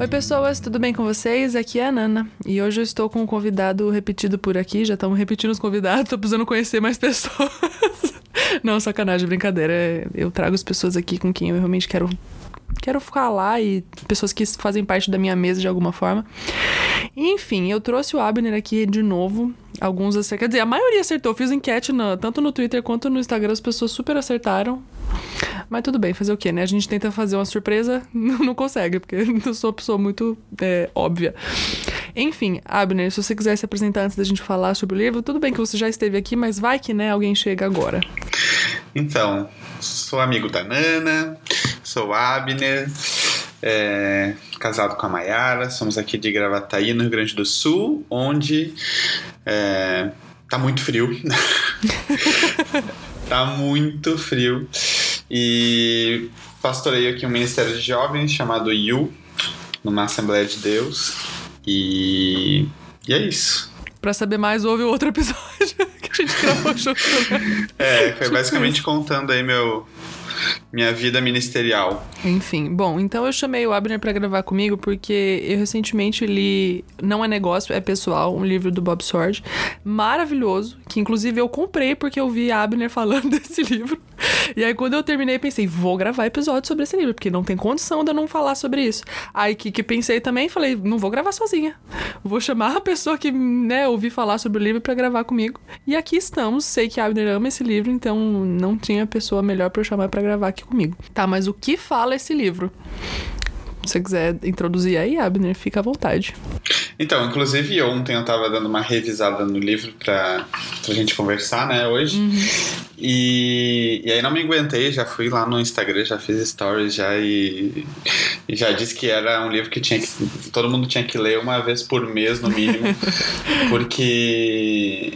Oi, pessoas, tudo bem com vocês? Aqui é a Nana e hoje eu estou com um convidado repetido por aqui. Já estamos repetindo os convidados, tô precisando conhecer mais pessoas. Não, sacanagem, brincadeira. Eu trago as pessoas aqui com quem eu realmente quero quero falar e pessoas que fazem parte da minha mesa de alguma forma. Enfim, eu trouxe o Abner aqui de novo. Alguns acertaram. Quer dizer, a maioria acertou. Eu fiz enquete tanto no Twitter quanto no Instagram, as pessoas super acertaram. Mas tudo bem, fazer o quê, né? A gente tenta fazer uma surpresa, não consegue, porque eu sou uma pessoa muito é, óbvia. Enfim, Abner, se você quiser se apresentar antes da gente falar sobre o livro, tudo bem que você já esteve aqui, mas vai que, né, alguém chega agora. Então, sou amigo da Nana, sou Abner, é, casado com a Mayara, somos aqui de Gravataí, no Rio Grande do Sul, onde é, tá muito frio. tá muito frio. E pastoreio aqui um ministério de jovens chamado You, numa Assembleia de Deus. E, e é isso. Pra saber mais, ouve o outro episódio que a gente gravou junto. Né? É, foi basicamente contando aí meu, minha vida ministerial. Enfim, bom, então eu chamei o Abner para gravar comigo porque eu recentemente li Não é Negócio, é Pessoal, um livro do Bob Sword, maravilhoso, que inclusive eu comprei porque eu vi Abner falando desse livro. E aí quando eu terminei, pensei, vou gravar episódio sobre esse livro, porque não tem condição de eu não falar sobre isso. Aí que, que pensei também, falei, não vou gravar sozinha. Vou chamar a pessoa que, né, ouvi falar sobre o livro para gravar comigo. E aqui estamos, sei que Abner ama esse livro, então não tinha pessoa melhor para eu chamar para gravar aqui comigo. Tá, mas o que fala esse livro? Se você quiser introduzir aí, Abner, fica à vontade. Então, inclusive ontem eu tava dando uma revisada no livro pra, pra gente conversar, né, hoje. Uhum. E, e aí não me aguentei, já fui lá no Instagram, já fiz stories já e, e já disse que era um livro que tinha que. Todo mundo tinha que ler uma vez por mês, no mínimo. porque.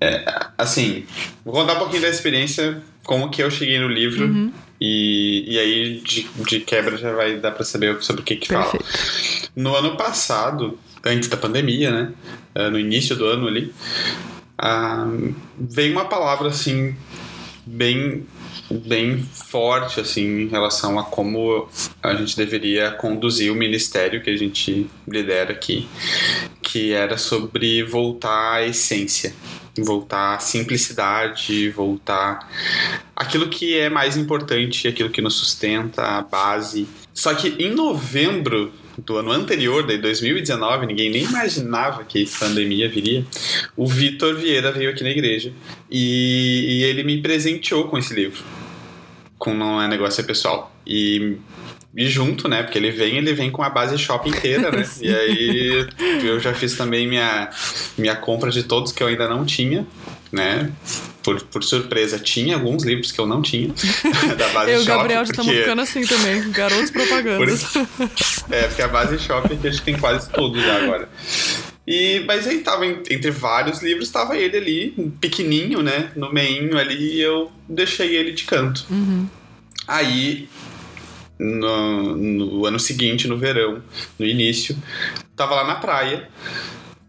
É, assim, vou contar um pouquinho da experiência, como que eu cheguei no livro. Uhum. E, e aí, de, de quebra, já vai dar para saber sobre o que que Perfeito. fala. No ano passado, antes da pandemia, né? Eh, no início do ano ali, uh, veio uma palavra assim, bem bem forte assim em relação a como a gente deveria conduzir o ministério que a gente lidera aqui, que era sobre voltar à essência voltar à simplicidade, voltar aquilo que é mais importante, aquilo que nos sustenta, a base. Só que em novembro do ano anterior, de 2019, ninguém nem imaginava que pandemia viria. O Vitor Vieira veio aqui na igreja e, e ele me presenteou com esse livro, com Não é Negócio é Pessoal. E e junto, né? Porque ele vem, ele vem com a base shopping inteira, né? e aí eu já fiz também minha, minha compra de todos que eu ainda não tinha, né? Por, por surpresa, tinha alguns livros que eu não tinha da base eu e o Gabriel porque... estamos ficando assim também, garotos propagandas. Por... É, porque a base shopping que a gente tem quase tudo já agora. E, mas aí tava entre vários livros, tava ele ali, pequenininho, né? No meinho ali, e eu deixei ele de canto. Uhum. Aí no, no, ano seguinte, no verão, no início. Tava lá na praia,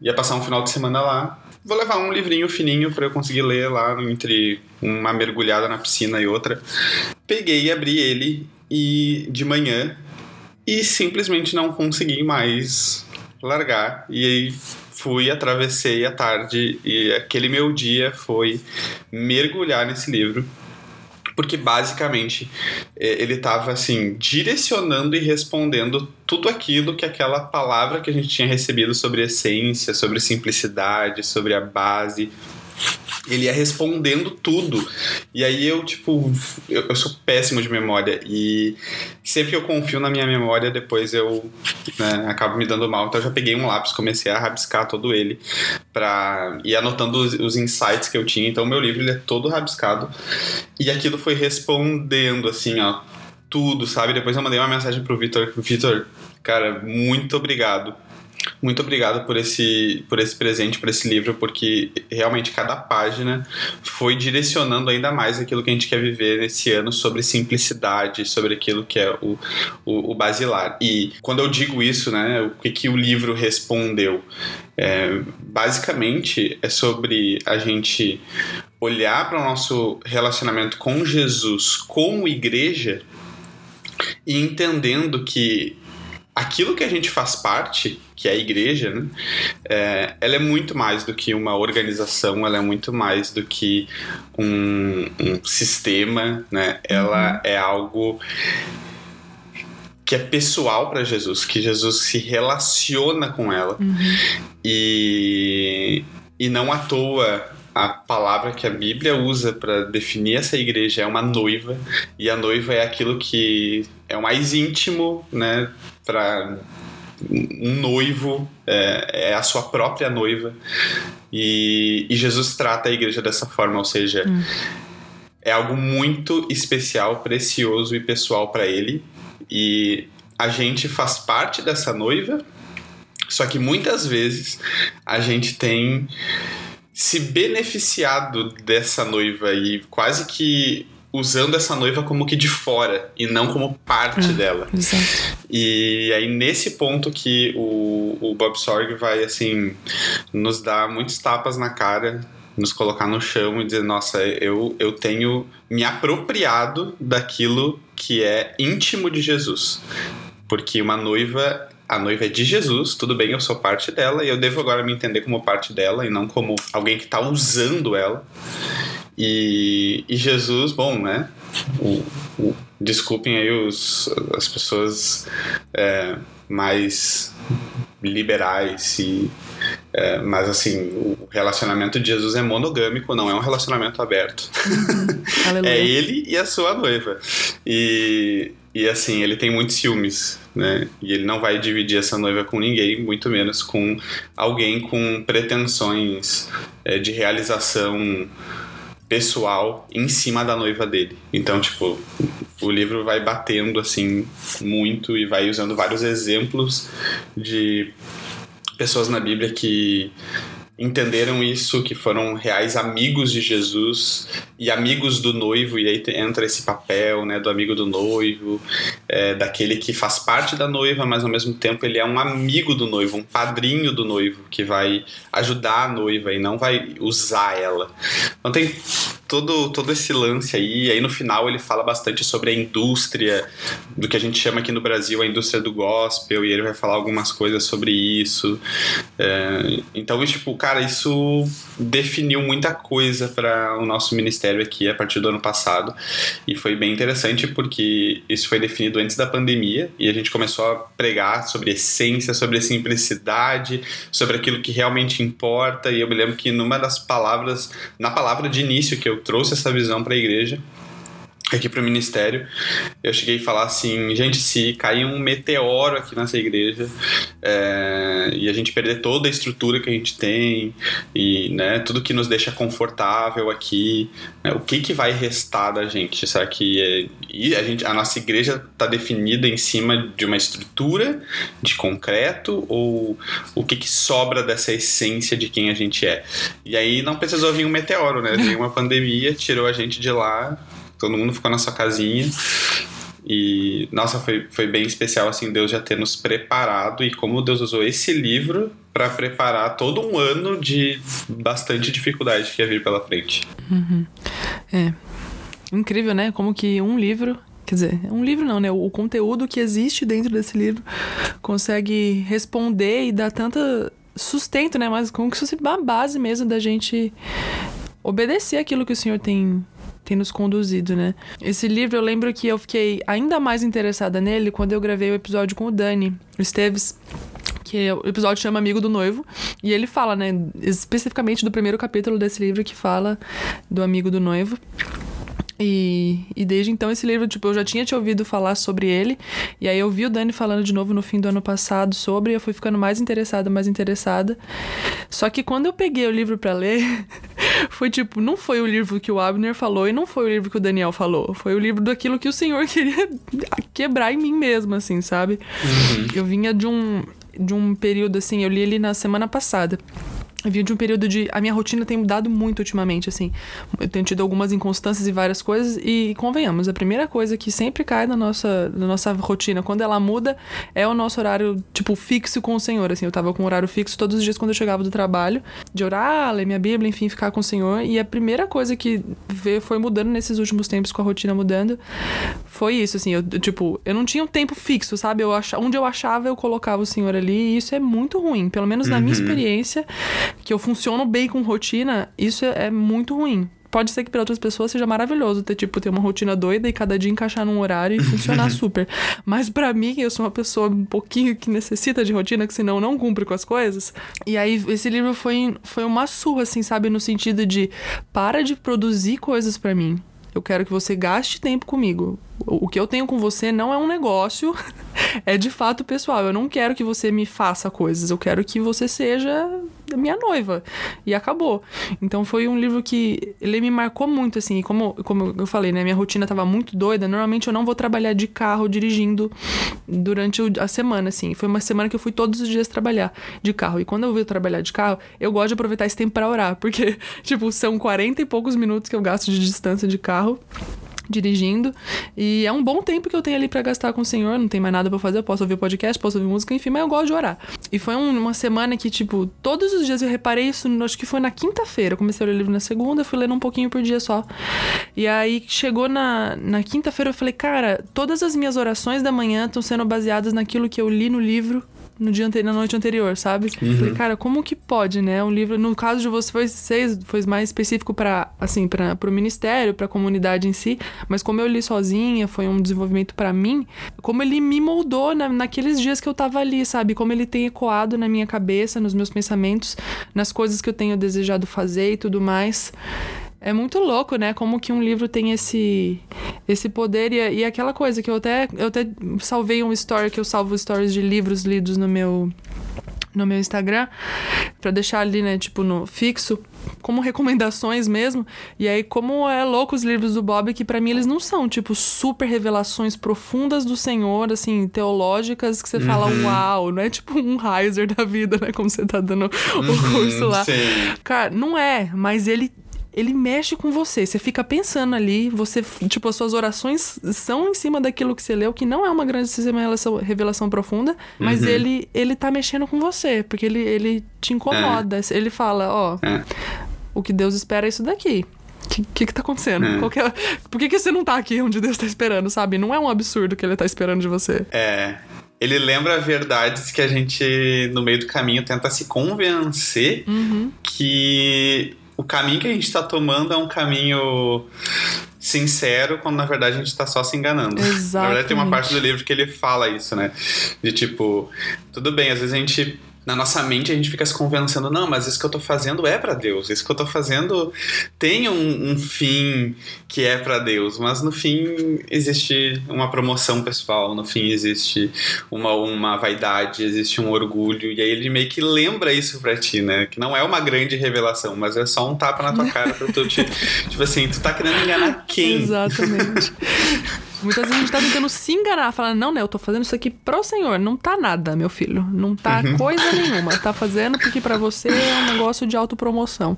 ia passar um final de semana lá. Vou levar um livrinho fininho para eu conseguir ler lá entre uma mergulhada na piscina e outra. Peguei e abri ele e de manhã e simplesmente não consegui mais largar. E aí fui, atravessei a tarde e aquele meu dia foi mergulhar nesse livro porque basicamente é, ele estava assim direcionando e respondendo tudo aquilo que aquela palavra que a gente tinha recebido sobre essência, sobre simplicidade, sobre a base, ele ia respondendo tudo. E aí eu, tipo, eu, eu, sou péssimo de memória. E sempre que eu confio na minha memória, depois eu né, acabo me dando mal. Então eu já peguei um lápis, comecei a rabiscar todo ele para ir anotando os, os, insights que eu tinha. Então meu livro ele é todo rabiscado. E aquilo foi respondendo, assim, ó, tudo, sabe? Depois eu mandei uma mensagem pro Vitor. Vitor, cara, muito obrigado muito obrigado por esse, por esse presente, por esse livro, porque realmente cada página foi direcionando ainda mais aquilo que a gente quer viver nesse ano sobre simplicidade, sobre aquilo que é o, o, o basilar. E quando eu digo isso, né, o que, que o livro respondeu? É, basicamente é sobre a gente olhar para o nosso relacionamento com Jesus como igreja e entendendo que aquilo que a gente faz parte, que é a igreja, né? É, ela é muito mais do que uma organização, ela é muito mais do que um, um sistema, né? Ela uhum. é algo que é pessoal para Jesus, que Jesus se relaciona com ela. Uhum. E, e não à toa a palavra que a Bíblia usa para definir essa igreja é uma noiva, e a noiva é aquilo que é o mais íntimo, né, para um noivo, é, é, a sua própria noiva, e, e, Jesus trata a igreja dessa forma, ou seja, hum. é algo muito especial, precioso e pessoal para ele, e a gente faz parte dessa noiva, só que muitas vezes a gente tem se beneficiado dessa noiva e quase que usando essa noiva como que de fora e não como parte ah, dela. Exato. E aí nesse ponto que o, o Bob Sorg vai assim nos dar muitos tapas na cara, nos colocar no chão e dizer, nossa, eu, eu tenho me apropriado daquilo que é íntimo de Jesus. Porque uma noiva a noiva é de Jesus, tudo bem, eu sou parte dela e eu devo agora me entender como parte dela e não como alguém que está usando ela. E, e, Jesus, bom, né? O, o, desculpem aí os, as pessoas é, mais liberais e é, mas assim o relacionamento de Jesus é monogâmico não é um relacionamento aberto é ele e a sua noiva e e assim, ele tem muitos ciúmes, né? E ele não vai dividir essa noiva com ninguém, muito menos com alguém com pretensões é, de realização pessoal em cima da noiva dele. Então, tipo, o livro vai batendo assim muito e vai usando vários exemplos de pessoas na Bíblia que entenderam isso, que foram reais amigos de Jesus e amigos do noivo, e aí entra esse papel né, do amigo do noivo, é, daquele que faz parte da noiva, mas ao mesmo tempo ele é um amigo do noivo, um padrinho do noivo, que vai ajudar a noiva e não vai usar ela. Então tem todo, todo esse lance aí. E aí no final ele fala bastante sobre a indústria, do que a gente chama aqui no Brasil a indústria do gospel, e ele vai falar algumas coisas sobre isso. É, então, tipo, cara, isso definiu muita coisa para o nosso ministério aqui a partir do ano passado. E foi bem interessante porque isso foi definido antes da pandemia e a gente começou a pregar sobre essência, sobre simplicidade, sobre aquilo que realmente importa. E eu me lembro que numa das palavras, na palavra de início que eu trouxe essa visão para a igreja aqui para o ministério, eu cheguei a falar assim, gente, se cair um meteoro aqui nessa igreja é, e a gente perder toda a estrutura que a gente tem e né, tudo que nos deixa confortável aqui, né, o que que vai restar da gente? Será que é, a gente, a nossa igreja está definida em cima de uma estrutura de concreto ou o que que sobra dessa essência de quem a gente é? E aí não precisou vir um meteoro, né? Veio uma pandemia, tirou a gente de lá todo mundo ficou na sua casinha. E, nossa, foi, foi bem especial, assim, Deus já ter nos preparado e como Deus usou esse livro para preparar todo um ano de bastante dificuldade que ia vir pela frente. Uhum. É. Incrível, né? Como que um livro Quer dizer, um livro não, né? O conteúdo que existe dentro desse livro consegue responder e dar tanta sustento, né? Mas como que isso fosse uma base mesmo da gente obedecer aquilo que o Senhor tem tem nos conduzido, né? Esse livro eu lembro que eu fiquei ainda mais interessada nele quando eu gravei o episódio com o Dani Esteves que o episódio chama Amigo do Noivo, e ele fala, né, especificamente do primeiro capítulo desse livro que fala do amigo do noivo. E, e desde então esse livro, tipo, eu já tinha te ouvido falar sobre ele. E aí eu vi o Dani falando de novo no fim do ano passado sobre, e eu fui ficando mais interessada, mais interessada. Só que quando eu peguei o livro para ler, foi tipo, não foi o livro que o Abner falou e não foi o livro que o Daniel falou. Foi o livro daquilo que o Senhor queria quebrar em mim mesmo, assim, sabe? Uhum. Eu vinha de um, de um período assim, eu li ele na semana passada. Eu vim de um período de. A minha rotina tem mudado muito ultimamente, assim. Eu tenho tido algumas inconstâncias e várias coisas. E convenhamos, a primeira coisa que sempre cai na nossa, na nossa rotina, quando ela muda, é o nosso horário, tipo, fixo com o Senhor. Assim, eu tava com um horário fixo todos os dias quando eu chegava do trabalho, de orar, ler minha Bíblia, enfim, ficar com o Senhor. E a primeira coisa que veio, foi mudando nesses últimos tempos, com a rotina mudando, foi isso, assim. Eu, tipo, eu não tinha um tempo fixo, sabe? Eu ach... Onde eu achava, eu colocava o Senhor ali. E isso é muito ruim. Pelo menos na minha Uhum. experiência que eu funciono bem com rotina, isso é, é muito ruim. Pode ser que para outras pessoas seja maravilhoso ter, tipo, ter uma rotina doida e cada dia encaixar num horário e funcionar super. Mas para mim, eu sou uma pessoa um pouquinho que necessita de rotina, que senão não cumpre com as coisas. E aí, esse livro foi, foi uma surra, assim, sabe? No sentido de, para de produzir coisas para mim. Eu quero que você gaste tempo comigo. O o que eu tenho com você não é um negócio, é de fato pessoal. Eu não quero que você me faça coisas, eu quero que você seja minha noiva. E acabou. Então foi um livro que ele me marcou muito, assim. Como, como eu falei, né? Minha rotina tava muito doida. Normalmente eu não vou trabalhar de carro dirigindo durante a semana, assim. Foi uma semana que eu fui todos os dias trabalhar de carro. E quando eu vou trabalhar de carro, eu gosto de aproveitar esse tempo pra orar. Porque, tipo, são 40 e poucos minutos que eu gasto de distância de carro dirigindo. E é um bom tempo que eu tenho ali pra gastar com o Senhor. Não tem mais nada pra fazer. Eu posso ouvir podcast, posso ouvir música, enfim, mas eu gosto de orar. E foi um- uma semana que, tipo, todos os dias eu reparei isso, acho que foi na quinta-feira. Eu comecei a ler o livro na segunda, fui lendo um pouquinho por dia só. E aí chegou na, na quinta-feira, eu falei, cara, todas as minhas orações da manhã estão sendo baseadas naquilo que eu li no livro. No dia ante- na noite anterior, sabe? Falei, cara, como que pode, né? Um livro, no caso de vocês, foi mais específico para assim, para o ministério, para a comunidade em si, mas como eu li sozinha, foi um desenvolvimento para mim, como ele me moldou na, naqueles dias que eu tava ali, sabe? Como ele tem ecoado na minha cabeça, nos meus pensamentos, nas coisas que eu tenho desejado fazer e tudo mais. É muito louco, né? Como que um livro tem esse esse poder e, e aquela coisa que eu até eu até salvei um story que eu salvo stories de livros lidos no meu no meu Instagram pra deixar ali, né, tipo no fixo como recomendações mesmo. E aí como é louco os livros do Bob que pra mim eles não são tipo super revelações profundas do Senhor, assim, teológicas que você fala uau, não é tipo um Heiser da vida, né, como você tá dando o curso lá. Sim. Cara, não é, mas ele ele mexe com você. Você fica pensando ali, você, tipo, as suas orações são em cima daquilo que você leu, que não é uma grande revelação, revelação profunda, mas Uhum. ele ele tá mexendo com você, porque ele, ele te incomoda. Ele fala, ó, É. o que Deus espera é isso daqui. O que, que que tá acontecendo? É. Que é- Por que, que você não tá aqui onde Deus tá esperando, sabe? Não é um absurdo que ele tá esperando de você. É. Ele lembra verdades que a gente, no meio do caminho, tenta se convencer Uhum. que o caminho que a gente tá tomando é um caminho sincero, quando na verdade a gente tá só se enganando. Na verdade, tem uma Exatamente. parte do livro que ele fala isso, né? De tipo, tudo bem, às vezes a gente. Na nossa mente a gente fica se convencendo, não, mas isso que eu tô fazendo é pra Deus, isso que eu tô fazendo tem um, um fim que é pra Deus, mas no fim existe uma promoção pessoal, no fim existe uma, uma vaidade, existe um orgulho, e aí ele meio que lembra isso pra ti, né? Que não é uma grande revelação, mas é só um tapa na tua cara pra tu te. tipo assim, tu tá querendo enganar quem? Exatamente. Muitas vezes a gente tá tentando se enganar, falando, não, né, eu tô fazendo isso aqui pro Senhor. Não tá nada, meu filho. Não tá Uhum. coisa nenhuma. Tá fazendo porque pra você é um negócio de autopromoção.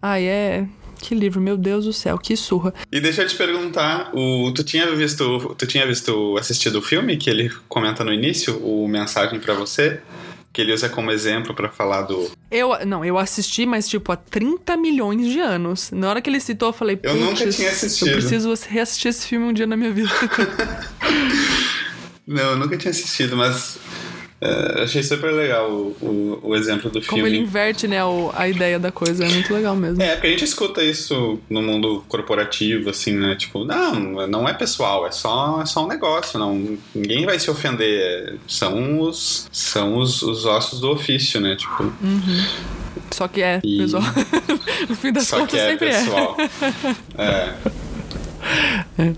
Ai, é. Que livro, meu Deus do céu, que surra. E deixa eu te perguntar, o, tu tinha visto, tu tinha visto, assistido o filme que ele comenta no início, o Mensagem pra Você? Que ele usa como exemplo pra falar do. Eu, não, eu assisti, mas tipo, há 30 milhões de anos. Na hora que ele citou, eu falei, Eu nunca "Putz, tinha assistido." Eu preciso reassistir esse filme um dia na minha vida. Não, eu nunca tinha assistido, mas é, achei super legal o, o, o exemplo do Como filme. ele inverte, né, o- a ideia da coisa. É muito legal mesmo. É, porque a gente escuta isso no mundo corporativo, assim, né? Tipo, não, não é pessoal, é só, é só um negócio, não, ninguém vai se ofender. São os, são os, os ossos do ofício, né? Tipo, Só que é, E- pessoal. no fim das só contas, que é sempre é. pessoal. É.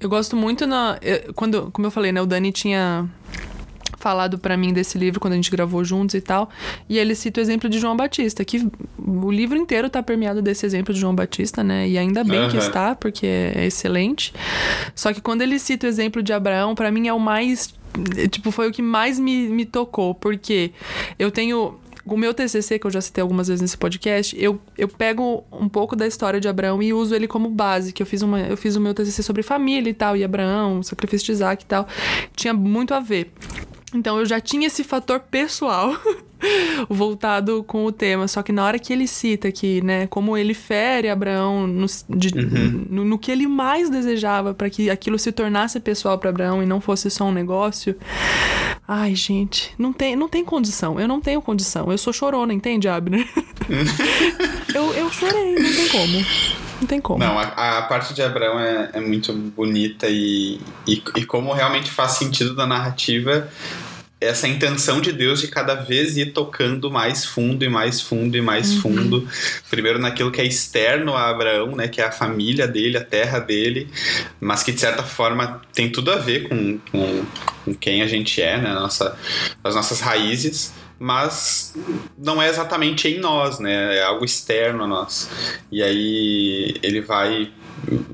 Eu gosto muito na. eu- Quando, como eu falei, né? O Dani tinha falado pra mim desse livro quando a gente gravou juntos e tal. E ele cita o exemplo de João Batista, que o livro inteiro tá permeado desse exemplo de João Batista, né? E ainda bem que Aham. está, porque é excelente. Só que quando ele cita o exemplo de Abraão, pra mim é o mais. Tipo, foi o que mais me, me tocou, porque eu tenho. o meu TCC, que eu já citei algumas vezes nesse podcast, eu, eu pego um pouco da história de Abraão e uso ele como base, que eu fiz, uma, eu fiz o meu TCC sobre família e tal, e Abraão, sacrifício de Isaac e tal. Tinha muito a ver. Então eu já tinha esse fator pessoal voltado com o tema. Só que na hora que ele cita que, né, como ele fere Abraão no, de, uhum. no, no, que ele mais desejava para que aquilo se tornasse pessoal para Abraão e não fosse só um negócio. Ai, gente, não tem, não tem condição. Eu não tenho condição. Eu sou chorona, entende, Abner? eu, eu chorei, não tem como. Não tem como. Não, a, a parte de Abraão é, é muito bonita e, e, e como realmente faz sentido da narrativa essa intenção de Deus de cada vez ir tocando mais fundo e mais fundo e mais uhum. fundo. Primeiro naquilo que é externo a Abraão, né, que é a família dele, a terra dele, mas que de certa forma tem tudo a ver com, com, com quem a gente é, né, nossa, as nossas raízes mas não é exatamente em nós, né? É algo externo a nós. E aí ele vai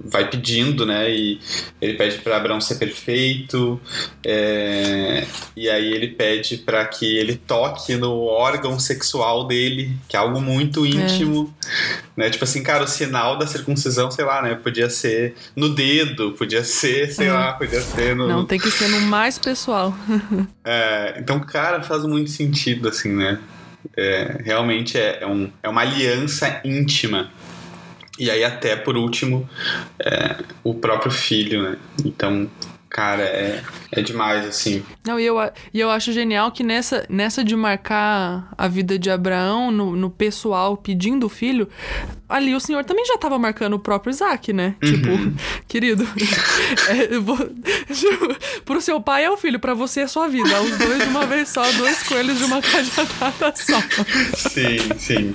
vai pedindo, né? E ele pede para Abraão ser perfeito, é, e aí ele pede para que ele toque no órgão sexual dele, que é algo muito íntimo, é. né? Tipo assim, cara, o sinal da circuncisão, sei lá, né? Podia ser no dedo, podia ser, sei é. lá, podia ser no. Não, tem que ser no mais pessoal. é, então, cara, faz muito sentido, assim, né? É, realmente é, é, um, é uma aliança íntima e aí, até por último, é, o próprio filho, né? Então, cara, é, é demais, assim. Não, e eu, e eu acho genial que nessa, nessa de marcar a vida de Abraão no, no pessoal pedindo o filho, ali o senhor também já estava marcando o próprio Isaac, né? Uhum. Tipo, querido, é, vou, tipo, pro seu pai é o filho, para você é sua vida. Os dois de uma vez só, dois coelhos de uma cajadada só. Sim, sim.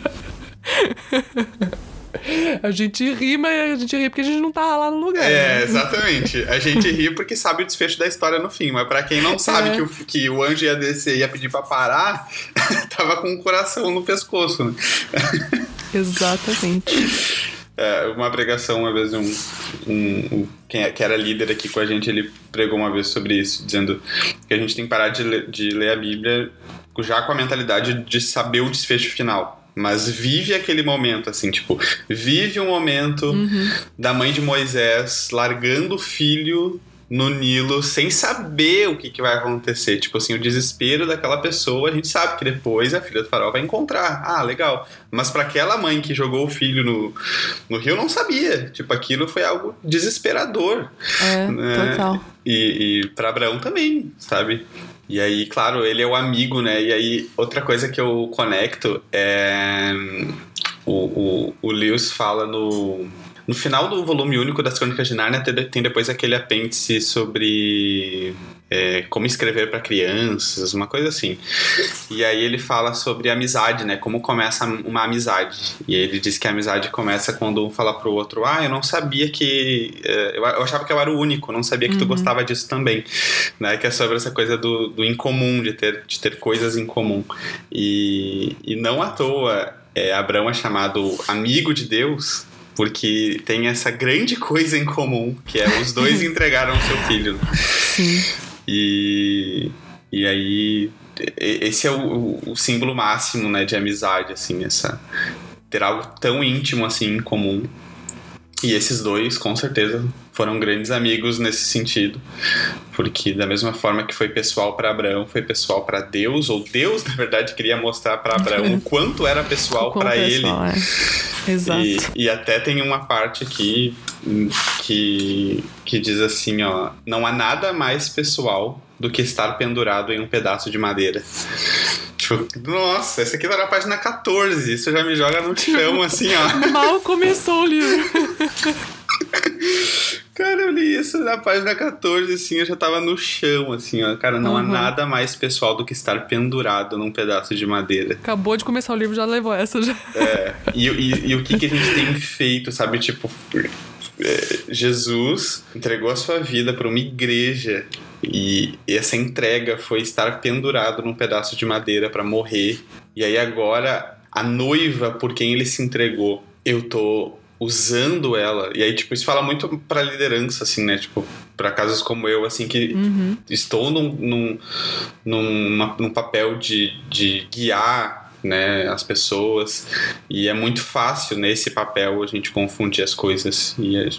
A gente ri, mas a gente ri porque a gente não tava lá no lugar. É, né? exatamente. A gente ri porque sabe o desfecho da história no fim, mas para quem não sabe é. que, o, que o anjo ia descer e ia pedir pra parar, tava com o coração no pescoço, né? Exatamente. É, uma pregação, uma vez, um, um, um quem, é, que era líder aqui com a gente, ele pregou uma vez sobre isso, dizendo que a gente tem que parar de, ler, de ler a Bíblia já com a mentalidade de saber o desfecho final mas vive aquele momento, assim, tipo, vive um momento uhum. da mãe de Moisés largando o filho no Nilo sem saber o que, que vai acontecer. Tipo assim, o desespero daquela pessoa, a gente sabe que depois a filha do farol vai encontrar. Ah, legal. Mas para aquela mãe que jogou o filho no, no rio, não sabia. Tipo, aquilo foi algo desesperador. É, né? total. E, e para Abraão também, sabe? E aí, claro, ele é o amigo, né? E aí, outra coisa que eu conecto é. O, o, o Lewis fala no no final do volume único das Crônicas de Nárnia tem depois aquele apêndice sobre é, como escrever para crianças, uma coisa assim. E aí ele fala sobre amizade, né? Como começa uma amizade. E ele diz que a amizade começa quando um fala pro outro: Ah, eu não sabia que. É, eu achava que eu era o único, não sabia que uhum. tu gostava disso também. Né? Que é sobre essa coisa do, do incomum, de ter, de ter coisas em comum. E, e não à toa. É, Abraão é chamado amigo de Deus porque tem essa grande coisa em comum, que é os dois entregaram seu filho. Sim. E, e aí esse é o, o, símbolo máximo, né, de amizade, assim, essa ter algo tão íntimo assim em comum. E esses dois, com certeza, foram grandes amigos nesse sentido, porque da mesma forma que foi pessoal para Abraão, foi pessoal para Deus, ou Deus, na verdade, queria mostrar para Abraão o quanto era pessoal para ele. É. Exato. E, e até tem uma parte aqui que, que diz assim, ó, não há nada mais pessoal do que estar pendurado em um pedaço de madeira. Tipo, nossa, esse aqui tá na página 14. Isso já me joga no chão, assim, ó. Mal começou o livro. Cara, eu li isso na página 14, assim, eu já tava no chão, assim, ó. Cara, não uhum. há nada mais pessoal do que estar pendurado num pedaço de madeira. Acabou de começar o livro, já levou essa já. É. E, e, e o que, que a gente tem feito, sabe? Tipo, é, Jesus entregou a sua vida para uma igreja e essa entrega foi estar pendurado num pedaço de madeira para morrer. E aí agora a noiva por quem ele se entregou, eu tô usando ela. E aí, tipo, isso fala muito pra liderança, assim, né? Tipo, pra casos como eu, assim, que uhum. estou num, num, num, num papel de, de guiar né, as pessoas. E é muito fácil nesse papel a gente confundir as coisas e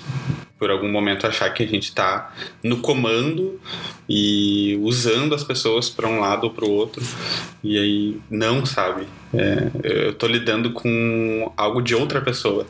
por algum momento achar que a gente está no comando e usando as pessoas para um lado ou para o outro. E aí não, sabe? É, eu tô lidando com algo de outra pessoa.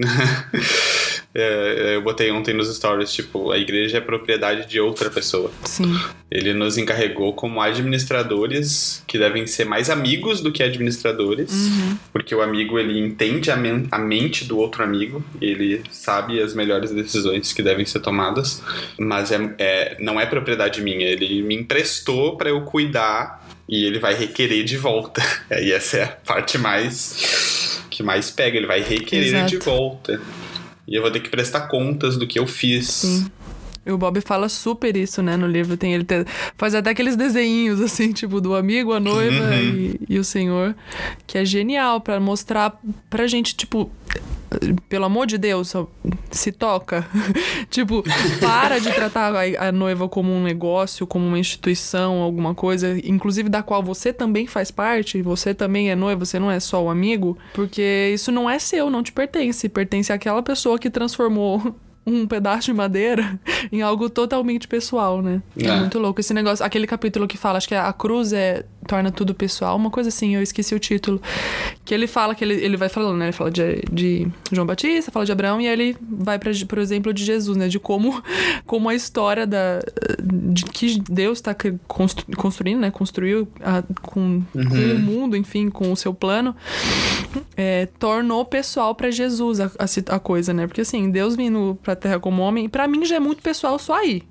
É, é, eu botei ontem nos stories, tipo, a igreja é propriedade de outra pessoa. Sim. Ele nos encarregou como administradores que devem ser mais amigos do que administradores, uhum. porque o amigo ele entende a, men a mente do outro amigo, ele sabe as melhores decisões que devem ser tomadas, mas é, é não é propriedade minha. Ele me emprestou para eu cuidar e ele vai requerer de volta. E essa é a parte mais que mais pega. Ele vai requerer Exato. de volta. E eu vou ter que prestar contas do que eu fiz. Sim. E o Bob fala super isso, né, no livro. Tem, ele te, faz até aqueles desenhos, assim, tipo, do amigo, a noiva uhum. e, e, o senhor, que é genial para mostrar pra gente, tipo, pelo amor de Deus, se toca. tipo, para de tratar a, a, noiva como um negócio, como uma instituição, alguma coisa, inclusive da qual você também faz parte, você também é noiva, você não é só o amigo, porque isso não é seu, não te pertence, pertence àquela pessoa que transformou um pedaço de madeira em algo totalmente pessoal, né? É. é. muito louco esse negócio. Aquele capítulo que fala, acho que a cruz é torna tudo pessoal, uma coisa assim, eu esqueci o título. Que ele fala que ele, ele vai falando, né? Ele fala de, de João Batista, fala de Abraão, e aí ele vai para por exemplo, de Jesus, né? De como, como a história da, de que Deus está constru, construindo, né? Construiu a, com, uhum. com o mundo, enfim, com o seu plano, é, tornou pessoal para Jesus a, a, a, coisa, né? Porque assim, Deus vindo pra terra como homem, para mim já é muito pessoal só aí.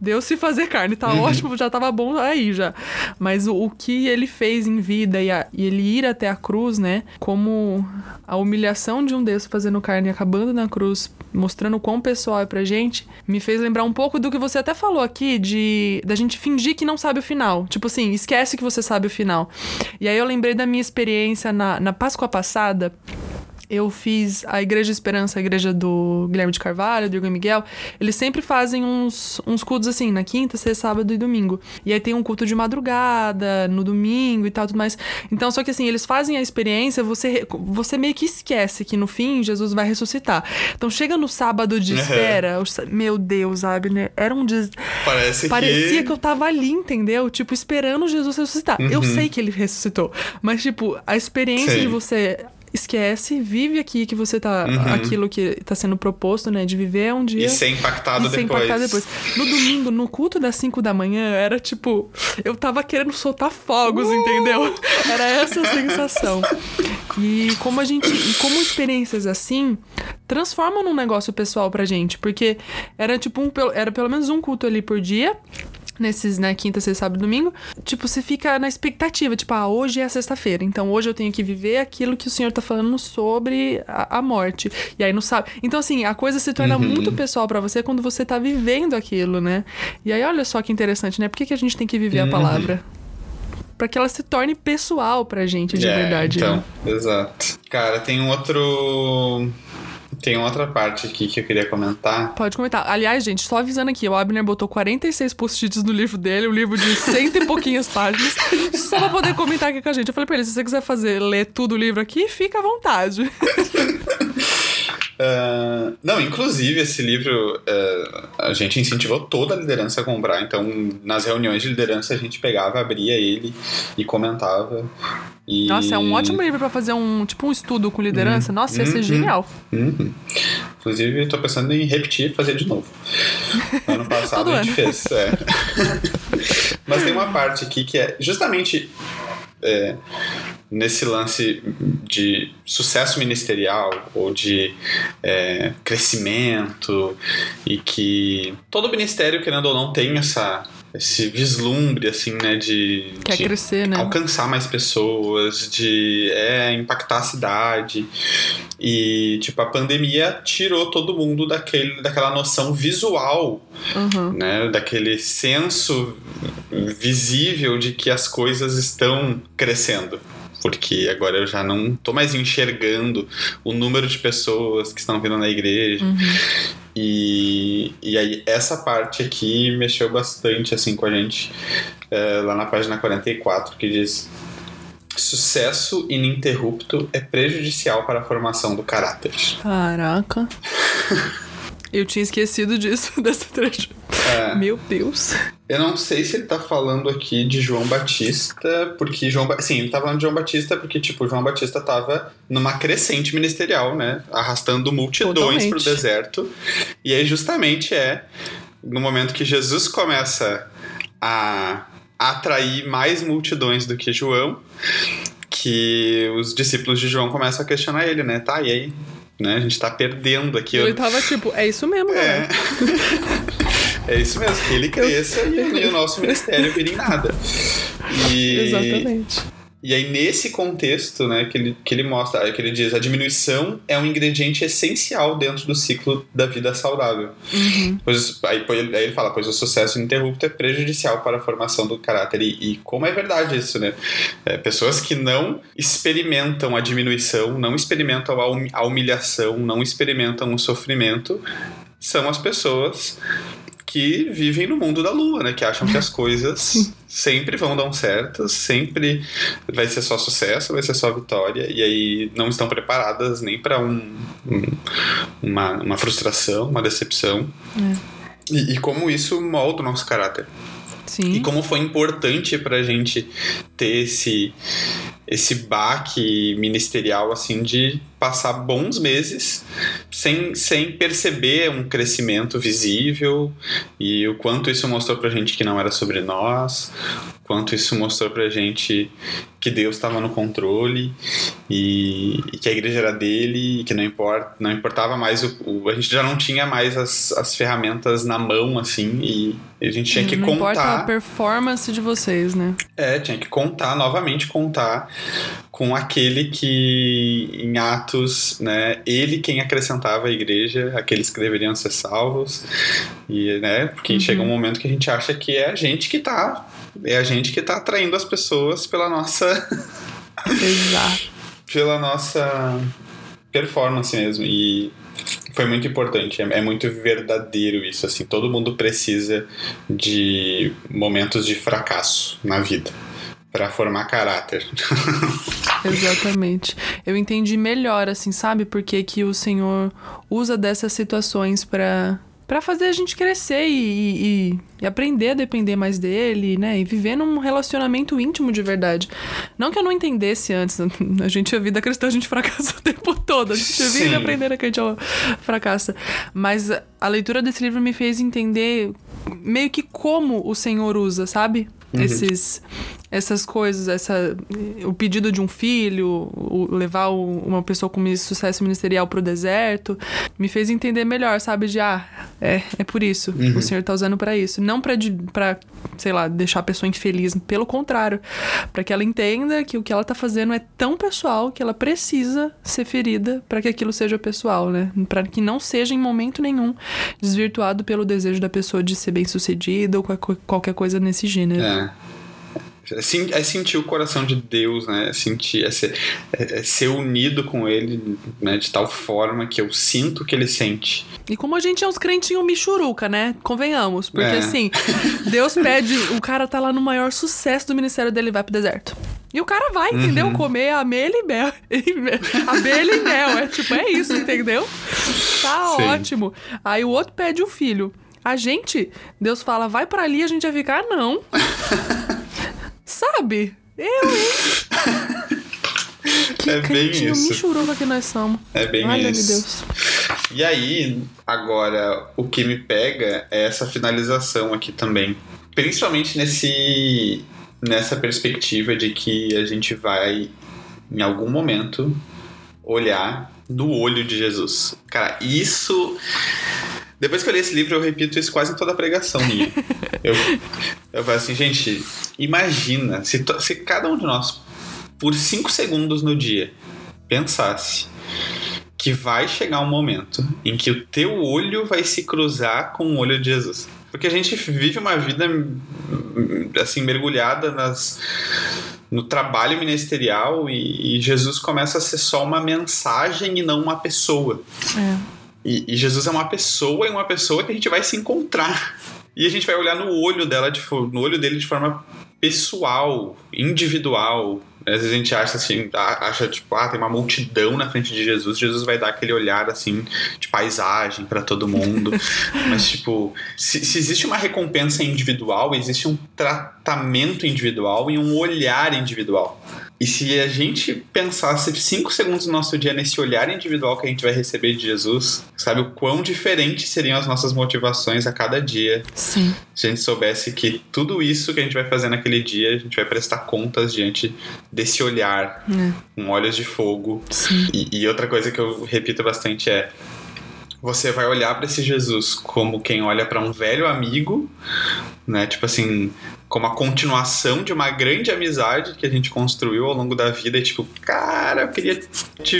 Deus se fazer carne, tá uhum. ótimo, já tava bom aí já. Mas o, o que ele fez em vida e, a, e, ele ir até a cruz, né? Como a humilhação de um Deus fazendo carne e acabando na cruz, mostrando o quão pessoal é pra gente, me fez lembrar um pouco do que você até falou aqui, de da gente fingir que não sabe o final. Tipo assim, esquece que você sabe o final. E aí eu lembrei da minha experiência na, na Páscoa passada eu fiz a Igreja Esperança, a igreja do Guilherme de Carvalho, do Igor Miguel, eles sempre fazem uns, uns cultos assim, na quinta, sexta, sábado e domingo. E aí tem um culto de madrugada, no domingo e tal, tudo mais. Então, só que assim, eles fazem a experiência, você, você meio que esquece que no fim Jesus vai ressuscitar. Então, chega no sábado de espera, uhum. meu Deus, Abner, era um des... Parece Parecia que... que eu tava ali, entendeu? Tipo, esperando Jesus ressuscitar. Uhum. Eu sei que ele ressuscitou, mas tipo, a experiência Sim. de você esquece, vive aqui que você tá. Uhum. aquilo que tá sendo proposto, né? De viver um dia. E ser impactado e ser depois. impactado depois. No domingo, no culto das 5 da manhã, era tipo. Eu tava querendo soltar fogos, uh! entendeu? Era essa a sensação. E como a gente. E como experiências assim transformam num negócio pessoal pra gente. Porque era tipo um. Era pelo menos um culto ali por dia nesses, né, quinta, sexta, sábado e domingo, tipo, você fica na expectativa, tipo, ah, hoje é sexta-feira, então hoje eu tenho que viver aquilo que o senhor tá falando sobre a, a morte. E aí não sabe. Então, assim, a coisa se torna uhum. muito pessoal para você quando você tá vivendo aquilo, né? E aí, olha só que interessante, né? Por que, que a gente tem que viver uhum. a palavra? para que ela se torne pessoal pra gente de é, verdade. Então, né? exato. Cara, tem um outro tem outra parte aqui que eu queria comentar. Pode comentar. Aliás, gente, só avisando aqui, o Abner botou 46 post-its no livro dele, um livro de cento e pouquinhas páginas, só pra poder comentar aqui com a gente. Eu falei pra ele, se você quiser fazer, ler tudo o livro aqui, fica à vontade. Uh, não, inclusive esse livro uh, a gente incentivou toda a liderança a comprar. Então, nas reuniões de liderança a gente pegava, abria ele e comentava. E... Nossa, é um ótimo livro para fazer um tipo um estudo com liderança. Uhum. Nossa, ia ser uhum. genial. Uhum. Inclusive, estou pensando em repetir e fazer de novo. Ano passado a gente ano. fez. É. Mas tem uma parte aqui que é justamente é, nesse lance de sucesso ministerial ou de é, crescimento e que todo ministério, querendo ou não, tem essa esse vislumbre, assim, né, de, Quer de crescer, né? alcançar mais pessoas, de é, impactar a cidade. E, tipo, a pandemia tirou todo mundo daquele, daquela noção visual, uhum. né, daquele senso visível de que as coisas estão crescendo porque agora eu já não tô mais enxergando o número de pessoas que estão vindo na igreja. Uhum. E, e aí essa parte aqui mexeu bastante assim com a gente é, lá na página 44 que diz Sucesso ininterrupto é prejudicial para a formação do caráter. Caraca. Eu tinha esquecido disso, dessa trecho. É. Meu Deus. Eu não sei se ele tá falando aqui de João Batista, porque João. Ba... Sim, ele tá falando de João Batista porque, tipo, João Batista tava numa crescente ministerial, né? Arrastando multidões Totalmente. pro deserto. E aí, justamente, é no momento que Jesus começa a atrair mais multidões do que João, que os discípulos de João começam a questionar ele, né? Tá, e aí? Né? A gente tá perdendo aqui. Ele tava tipo, é isso mesmo, é. é isso mesmo, que ele cresça Eu... e, o nosso ministério vire em nada. E... Exatamente. E aí, nesse contexto, né, que ele, que ele mostra, que ele diz, a diminuição é um ingrediente essencial dentro do ciclo da vida saudável. Uhum. Pois, aí, aí, ele fala, pois o sucesso ininterrupto é prejudicial para a formação do caráter. E, e como é verdade isso, né? É, pessoas que não experimentam a diminuição, não experimentam a humilhação, não experimentam o sofrimento, são as pessoas que vivem no mundo da lua, né? Que acham que as coisas sempre vão dar certo, sempre vai ser só sucesso, vai ser só vitória, e aí não estão preparadas nem para um, um, uma, uma frustração, uma decepção. É. E, e como isso molda o nosso caráter. Sim. E como foi importante pra gente ter esse, esse baque ministerial, assim, de passar bons meses sem, sem perceber um crescimento visível e o quanto isso mostrou pra gente que não era sobre nós, quanto isso mostrou pra gente que Deus estava no controle e, e, que a igreja era dele e que não, importa, não importava mais o, o, a gente já não tinha mais as, as ferramentas na mão assim e a gente tinha que não contar importa a performance de vocês né? É tinha que contar novamente contar com aquele que em Atos né ele quem acrescentava a igreja aqueles que deveriam ser salvos e né porque uhum. chega um momento que a gente acha que é a gente que está é a gente que está atraindo as pessoas pela nossa. Exato. pela nossa performance mesmo. E foi muito importante, é, é, muito verdadeiro isso, assim. Todo mundo precisa de momentos de fracasso na vida para formar caráter. Exatamente. Eu entendi melhor, assim, sabe? Porque que o Senhor usa dessas situações para para fazer a gente crescer e, e, e, aprender a depender mais dele, né? E viver num relacionamento íntimo de verdade. Não que eu não entendesse antes, a gente, a vida cristã, a gente fracassa o tempo todo, a gente vive aprendendo que a gente fracassa. Mas a leitura desse livro me fez entender meio que como o Senhor usa, sabe? Uhum. Esses essas coisas, essa, o pedido de um filho, o, levar o, uma pessoa com sucesso ministerial pro deserto, me fez entender melhor, sabe? De, ah, é, é por isso, uhum. o Senhor tá usando para isso. Não pra, sei lá, deixar a pessoa infeliz, pelo contrário, para que ela entenda que o que ela tá fazendo é tão pessoal que ela precisa ser ferida para que aquilo seja pessoal, né? Para que não seja em momento nenhum desvirtuado pelo desejo da pessoa de ser bem-sucedida ou qualquer coisa nesse gênero. É. É, é sentir o coração de Deus, né? É sentir, é ser, é, é ser unido com Ele, né? De tal forma que eu sinto o que Ele sente. E como a gente é uns crentinhos michuruca, né? Convenhamos. Porque é. assim, Deus pede, o cara tá lá no maior sucesso do ministério dele, vai pro deserto. E o cara vai, entendeu? Uhum. Comer abelha e mel. abelha e mel. É tipo, é isso, entendeu? Tá Sim. ótimo. Aí o outro pede o filho. A gente, Deus fala, vai para ali, a gente vai ficar, não. Sabe? Eu, hein? Que é bem isso. michuruca que nós somos. É bem Olha isso. Deus. E aí, agora, o que me pega é essa finalização aqui também. Principalmente nesse, nessa perspectiva de que a gente vai, em algum momento, olhar no olho de Jesus. Cara, isso depois que eu li esse livro, eu repito isso quase em toda a pregação minha. eu, eu falo assim, gente, imagina se, se cada um de nós, por cinco segundos no dia, pensasse que vai chegar um momento em que o teu olho vai se cruzar com o olho de Jesus. Porque a gente vive uma vida assim mergulhada nas no trabalho ministerial e, e Jesus começa a ser só uma mensagem e não uma pessoa. É. E, e, Jesus é uma pessoa e uma pessoa que a gente vai se encontrar. E a gente vai olhar no olho dela, de, no olho dele de forma pessoal, individual, Às vezes a gente acha assim, acha tipo, ah, tem uma multidão na frente de Jesus, Jesus vai dar aquele olhar assim de paisagem para todo mundo. Mas tipo, se, se existe uma recompensa individual, existe um tratamento individual e um olhar individual. E se a gente pensasse cinco segundos do nosso dia nesse olhar individual que a gente vai receber de Jesus, sabe o quão diferentes seriam as nossas motivações a cada dia? Sim. Se a gente soubesse que tudo isso que a gente vai fazer naquele dia, a gente vai prestar contas diante desse olhar, É. com olhos de fogo. Sim. E, e outra coisa que eu repito bastante é: você vai olhar para esse Jesus como quem olha para um velho amigo, né? Tipo assim, como a continuação de uma grande amizade que a gente construiu ao longo da vida. E tipo, cara, eu queria te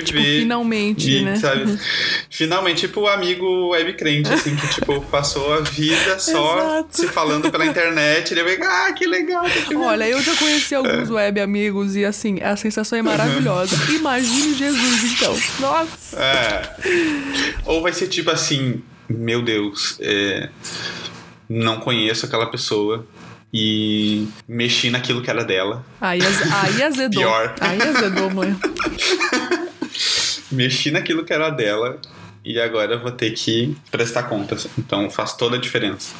Tipo, ver. finalmente, E, né? sabe? Finalmente, tipo, o amigo web crente, assim, que, tipo, passou a vida só Exato. se falando pela internet. Ele vai, ah, que legal, vendo." Olha, eu já conheci alguns web amigos e assim, a sensação é maravilhosa. Imagine Jesus, então. Nossa! É. Ou vai ser tipo assim, meu Deus, é, não conheço aquela pessoa e mexi naquilo que era dela. Aí, aí azedou. Pior. Aí azedou, mãe. Mexi naquilo que era dela e agora vou ter que prestar contas. Então faz toda a diferença.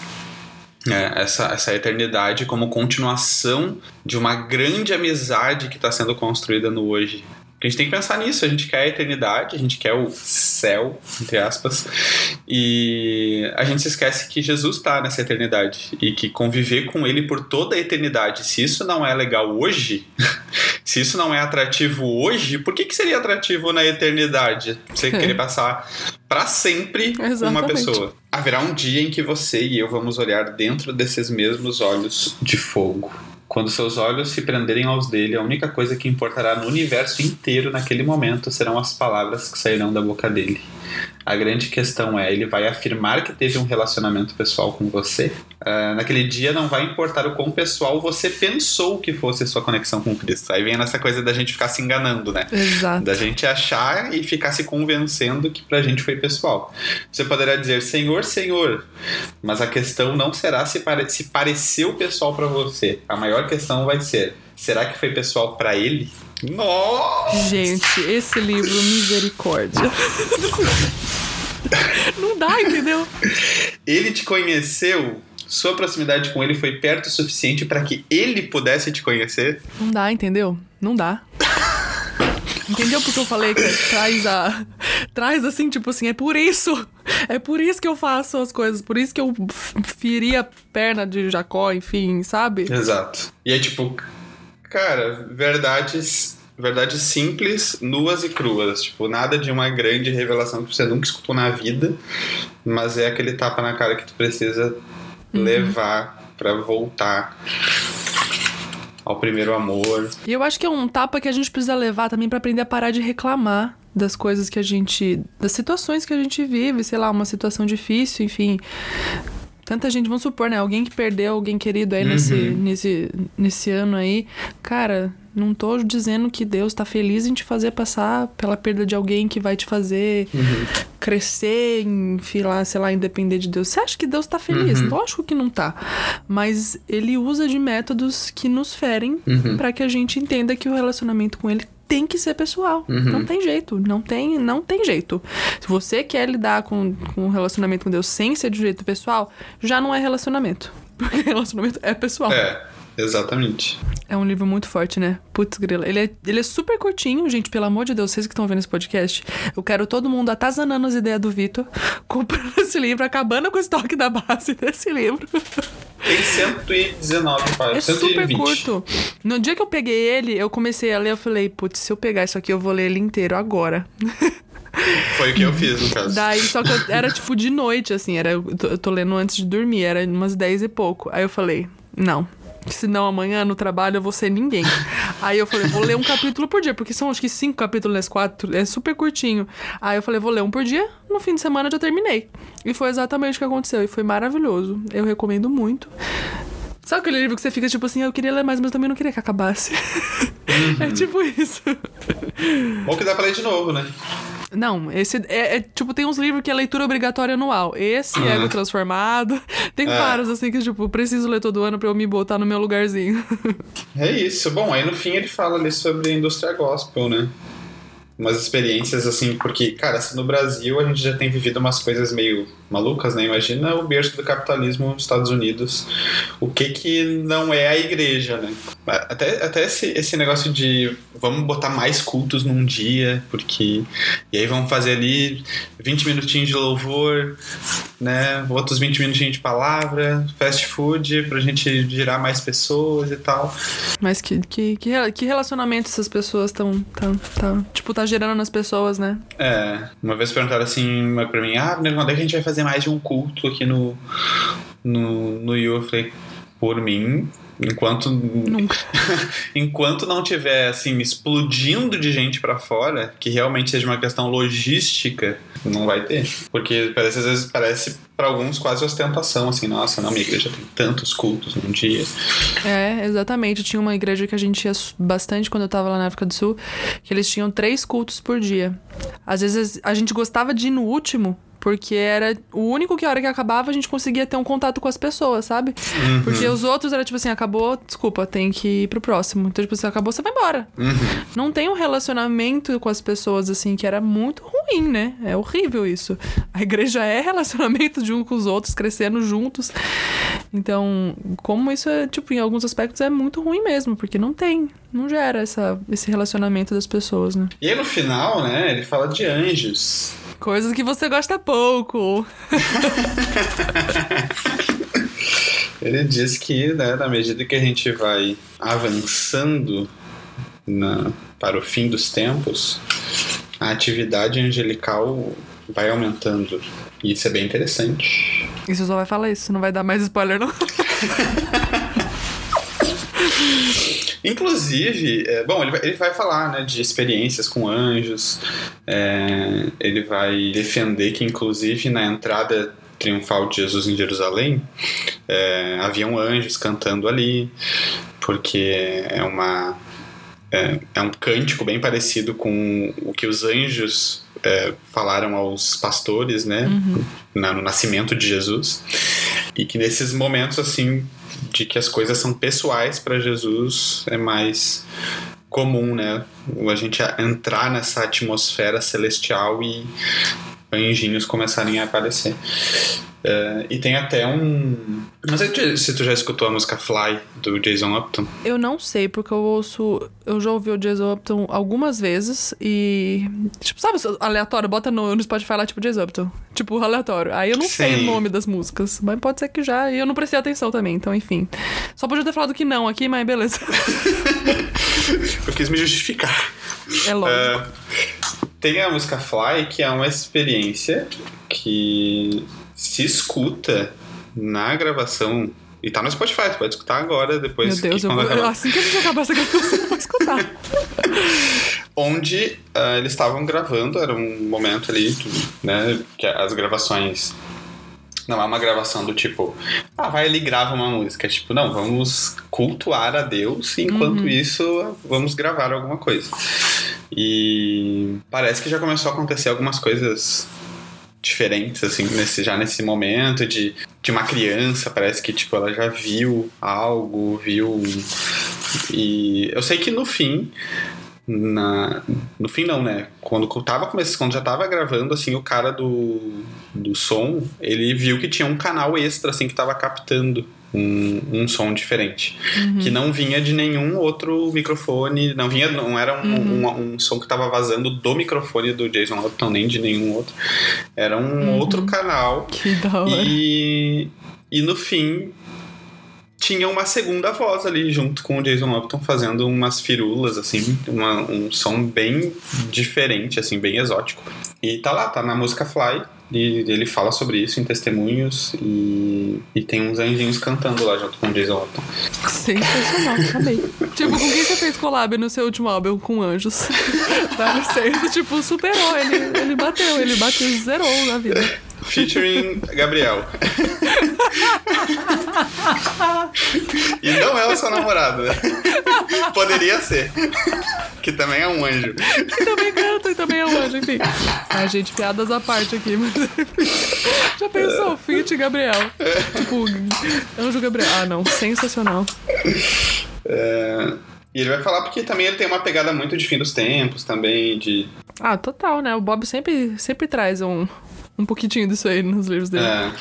É, essa, essa eternidade como continuação de uma grande amizade que está sendo construída no hoje. Porque a gente tem que pensar nisso, a gente quer a eternidade, a gente quer o céu, entre aspas, e a gente se esquece que Jesus está nessa eternidade e que conviver com Ele por toda a eternidade, se isso não é legal hoje, se isso não é atrativo hoje, por que, que seria atrativo na eternidade? Você querer passar para sempre uma pessoa. Haverá um dia em que você e eu vamos olhar dentro desses mesmos olhos de fogo. Quando seus olhos se prenderem aos dele, a única coisa que importará no universo inteiro naquele momento serão as palavras que sairão da boca dele. A grande questão é: ele vai afirmar que teve um relacionamento pessoal com você? Ah, naquele dia não vai importar o quão pessoal você pensou que fosse a sua conexão com Cristo. Aí vem nessa coisa da gente ficar se enganando, né? Exato. Da gente achar e ficar se convencendo que pra gente foi pessoal. Você poderá dizer Senhor, Senhor, mas a questão não será se, pare se pareceu pessoal pra você. A maior questão vai ser: será que foi pessoal pra ele? Nossa! Gente, esse livro, misericórdia. Não dá, entendeu? Ele te conheceu, sua proximidade com ele foi perto o suficiente pra que ele pudesse te conhecer? Não dá, entendeu? Não dá. Entendeu porque eu falei que traz a. Traz assim, tipo assim, é por isso. É por isso que eu faço as coisas. Por isso que eu feri a perna de Jacó, enfim, sabe? Exato. E é tipo, cara, verdades, verdades simples, nuas e cruas. Tipo, nada de uma grande revelação que você nunca escutou na vida, mas é aquele tapa na cara que tu precisa levar pra voltar ao primeiro amor. E eu acho que é um tapa que a gente precisa levar também pra aprender a parar de reclamar das coisas que a gente. das situações que a gente vive, sei lá, uma situação difícil, enfim. Tanta gente, vamos supor, né? Alguém que perdeu alguém querido aí nesse, nesse, nesse ano aí. Cara, não tô dizendo que Deus tá feliz em te fazer passar pela perda de alguém que vai te fazer crescer, enfim, lá, sei lá, independer de Deus. Você acha que Deus tá feliz? Lógico que não tá. Mas ele usa de métodos que nos ferem pra que a gente entenda que o relacionamento com ele tem que ser pessoal. Não tem jeito. Não tem, não tem jeito. Se você quer lidar com, com o relacionamento com Deus sem ser de um jeito pessoal, já não é relacionamento. Porque relacionamento é pessoal. É, exatamente. É um livro muito forte, né? Putz, grila. Ele é, ele é super curtinho, gente. Pelo amor de Deus, vocês que estão vendo esse podcast, eu quero todo mundo atazanando as ideias do Vitor, comprando esse livro, acabando com o estoque da base desse livro. Tem 119 É páginas. super 120. curto. No dia que eu peguei ele, eu comecei a ler, eu falei, putz, se eu pegar isso aqui, eu vou ler ele inteiro agora. Foi o que eu fiz, no caso. Daí, só que eu- era tipo de noite, assim, era, eu tô, eu tô lendo antes de dormir, era umas 10 e pouco. Aí eu falei, não. Senão amanhã no trabalho eu vou ser ninguém. Aí eu falei, vou ler um capítulo por dia, porque são acho que cinco capítulos nesse quatro, é super curtinho. Aí eu falei, vou ler um por dia, no fim de semana eu já terminei. E foi exatamente o que aconteceu, e foi maravilhoso. Eu recomendo muito. Sabe aquele livro que você fica tipo assim, eu queria ler mais, mas eu também não queria que acabasse. é tipo isso. Ou que dá pra ler de novo, né? Não, esse é, é, tipo, tem uns livros que é leitura obrigatória anual. Esse, Uhum. Ego Transformado. Tem É. vários, assim, que, tipo, preciso ler todo ano pra eu me botar no meu lugarzinho. É isso. Bom, aí no fim ele fala ali sobre a indústria gospel, né? Umas experiências assim, porque, cara, se no Brasil a gente já tem vivido umas coisas meio malucas, né? Imagina o berço do capitalismo nos Estados Unidos. O que que não é a igreja, né? Até, até esse, esse negócio de vamos botar mais cultos num dia, porque. E aí vamos fazer ali 20 minutinhos de louvor, né? Outros 20 minutinhos de palavra, fast food, pra gente girar mais pessoas e tal. Mas que, que, que relacionamento essas pessoas estão. Tá, tá, tipo, tá gerando nas pessoas, né? É, uma vez perguntaram assim pra mim, ah, né, quando é que a gente vai fazer mais de um culto aqui no, no, no You? Eu falei, por mim, enquanto Nunca. enquanto não tiver assim explodindo de gente pra fora, que realmente seja uma questão logística, não vai ter. Porque parece às vezes parece pra alguns quase ostentação assim, nossa, não, minha igreja tem tantos cultos num dia. É, exatamente. Tinha uma igreja que a gente ia bastante quando eu tava lá na África do Sul, que eles tinham três cultos por dia. Às vezes a gente gostava de ir no último, porque era o único que a hora que acabava a gente conseguia ter um contato com as pessoas, sabe? Uhum. Porque os outros era tipo assim, acabou, desculpa, tem que ir pro próximo. Então, tipo assim, acabou, você vai embora. Uhum. Não tem um relacionamento com as pessoas, assim, que era muito ruim, né? É horrível isso. A igreja é relacionamento de um com os outros, crescendo juntos. Então, como isso é, tipo, em alguns aspectos é muito ruim mesmo, porque não tem, não gera essa, esse relacionamento das pessoas, né? E no final, né, ele fala de anjos. Coisas que você gosta pouco. Ele diz que, né, na medida que a gente vai avançando na- para o fim dos tempos, a atividade angelical vai aumentando. E isso é bem interessante. Isso só vai falar isso, não vai dar mais spoiler, não. Inclusive, é, bom, ele vai, ele vai falar né, de experiências com anjos, é, ele vai defender que, inclusive, na entrada triunfal de Jesus em Jerusalém, é, haviam anjos cantando ali, porque é uma é, é um cântico bem parecido com o que os anjos é, falaram aos pastores, né, na- no nascimento de Jesus, e que nesses momentos assim de que as coisas são pessoais para Jesus é mais comum, né, a gente entrar nessa atmosfera celestial e anjinhos começarem a aparecer. É, e tem até um. Não sei se tu já escutou a música Fly do Jason Upton. Eu não sei, porque eu ouço. Eu já ouvi o Jason Upton algumas vezes e. Tipo, sabe, aleatório, bota no, no Spotify lá, tipo, Jason Upton. Tipo, aleatório. Aí eu não sei o Sim. nome das músicas. Mas pode ser que já. E eu não prestei atenção também, então, enfim. Só podia ter falado que não aqui, mas beleza. Eu quis me justificar. É lógico. É, tem a música Fly, que é uma experiência que se escuta na gravação. E tá no Spotify, tu pode escutar agora, depois Meu Deus, que eu vou, acabar. assim que a gente acabar essa gravação, eu vou escutar. onde ah, eles estavam gravando, era um momento ali, né, que as gravações não é uma gravação do tipo, ah, vai ali e grava uma música, é tipo, não, vamos cultuar a Deus e enquanto isso vamos gravar alguma coisa. E parece que já começou a acontecer algumas coisas diferentes, assim, nesse, já nesse momento de, de uma criança, parece que, tipo, ela já viu algo, viu... E eu sei que no fim, na, no fim não, né? Quando tava começando, quando já tava gravando, assim, o cara do, do som, ele viu que tinha um canal extra, assim, que tava captando um, um som diferente. Que não vinha de nenhum outro microfone, não vinha, não era um, um, um som que tava vazando do microfone do Jason Upton, nem de nenhum outro. Era um outro canal Que da hora. e, e no fim tinha uma segunda voz ali junto com o Jason Upton fazendo umas firulas assim, uma- um som bem diferente assim, bem exótico. E tá lá, tá na música Fly. E ele fala sobre isso em testemunhos e, e tem uns anjinhos cantando lá junto com o Jason Upton. Sensacional, acabei. Tipo, com quem você fez collab no seu último álbum? Com anjos. Dá licença, tipo, superou. Ele, ele bateu, ele bateu, zerou na vida. Featuring Gabriel. E não é o seu namorado. né? Poderia ser. Que também é um anjo. E também canta, e também é um anjo, enfim. Ai, gente, piadas à parte aqui. Mas... Já pensou? Fit Gabriel. Tipo, anjo Gabriel. Ah, não. Sensacional. É, E ele vai falar porque também ele tem uma pegada muito de fim dos tempos também, de. Ah, total, né? O Bob sempre, sempre traz um, um pouquinho disso aí nos livros dele. É.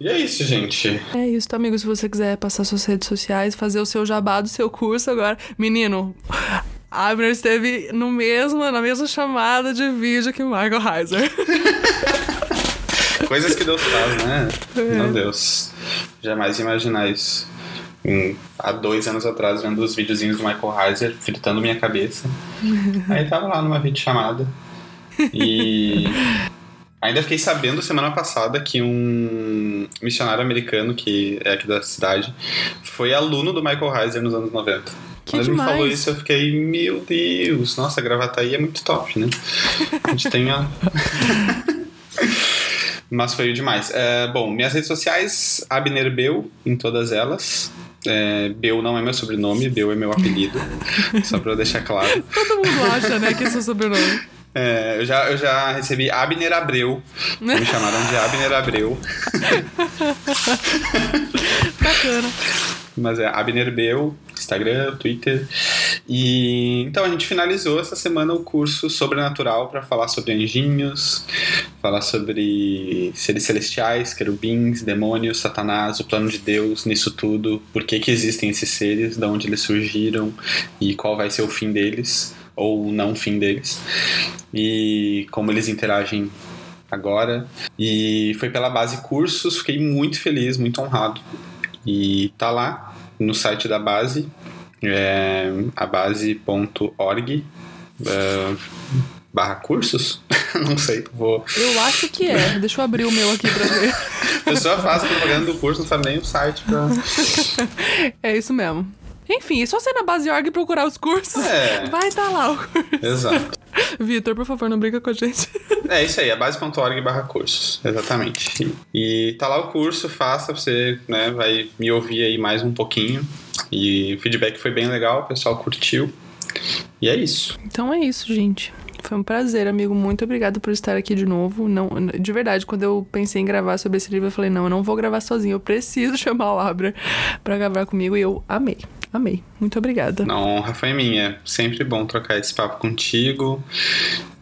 E é isso, gente. É isso, amigo. Se você quiser passar suas redes sociais, fazer o seu jabá do seu curso agora. Menino, a Abner esteve no mesmo, na mesma chamada de vídeo que o Michael Heiser. Coisas que Deus faz, né? É. Meu Deus. Jamais imaginar isso. Hum, há dois anos atrás, vendo os videozinhos do Michael Heiser, fritando minha cabeça. Aí tava lá numa videochamada. E. Ainda fiquei sabendo semana passada que um missionário americano, que é aqui da cidade, foi aluno do Michael Heiser nos anos 90. Que Quando ele me falou isso, eu fiquei, meu Deus, nossa, Gravataí é muito top, né? A gente tem a. Mas foi demais. É, bom, minhas redes sociais, Abner Beu, em todas elas. É, Beu não é meu sobrenome, Beu é meu apelido. só pra eu deixar claro. Todo mundo acha, né, que é o sobrenome. É, eu, já, eu já recebi Abner Abreu. Me chamaram de Abner Abreu. Bacana. Mas é Abner Beu, Instagram, Twitter. E então a gente finalizou essa semana o curso Sobrenatural para falar sobre anjinhos, falar sobre seres celestiais, querubins, demônios, satanás, o plano de Deus nisso tudo, por que, que existem esses seres, de onde eles surgiram e qual vai ser o fim deles ou não fim deles. E como eles interagem agora. E foi pela base cursos, fiquei muito feliz, muito honrado. E tá lá no site da base, é, a base.org é, barra cursos? Não sei, vou. Eu acho que é. Deixa eu abrir o meu aqui pra ver. A pessoa faz propaganda do curso, não sabe nem o site pra. É isso mesmo. Enfim, é só você ir na base org e procurar os cursos. É. Vai estar lá o curso. Exato. Vitor, por favor, não brinca com a gente. É isso aí, a base.org barra cursos, exatamente. E tá lá o curso, faça, você né, vai me ouvir aí mais um pouquinho. E o feedback foi bem legal, o pessoal curtiu. E é isso. Então é isso, gente. Foi um prazer, amigo. Muito obrigado por estar aqui de novo. Não, de verdade, quando eu pensei em gravar sobre esse livro, eu falei: não, eu não vou gravar sozinho. Eu preciso chamar o Abra pra gravar comigo. E eu amei. Amei. Muito obrigada. A honra foi minha. Sempre bom trocar esse papo contigo.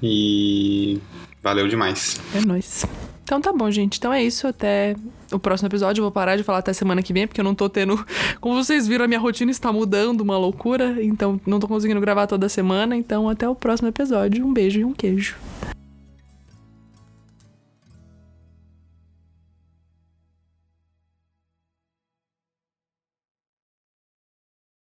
E valeu demais. É nóis. Então tá bom, gente. Então é isso. Até o próximo episódio. Eu vou parar de falar até semana que vem, porque eu não tô tendo. Como vocês viram, a minha rotina está mudando, uma loucura. Então não tô conseguindo gravar toda semana. Então até o próximo episódio. Um beijo e um queijo.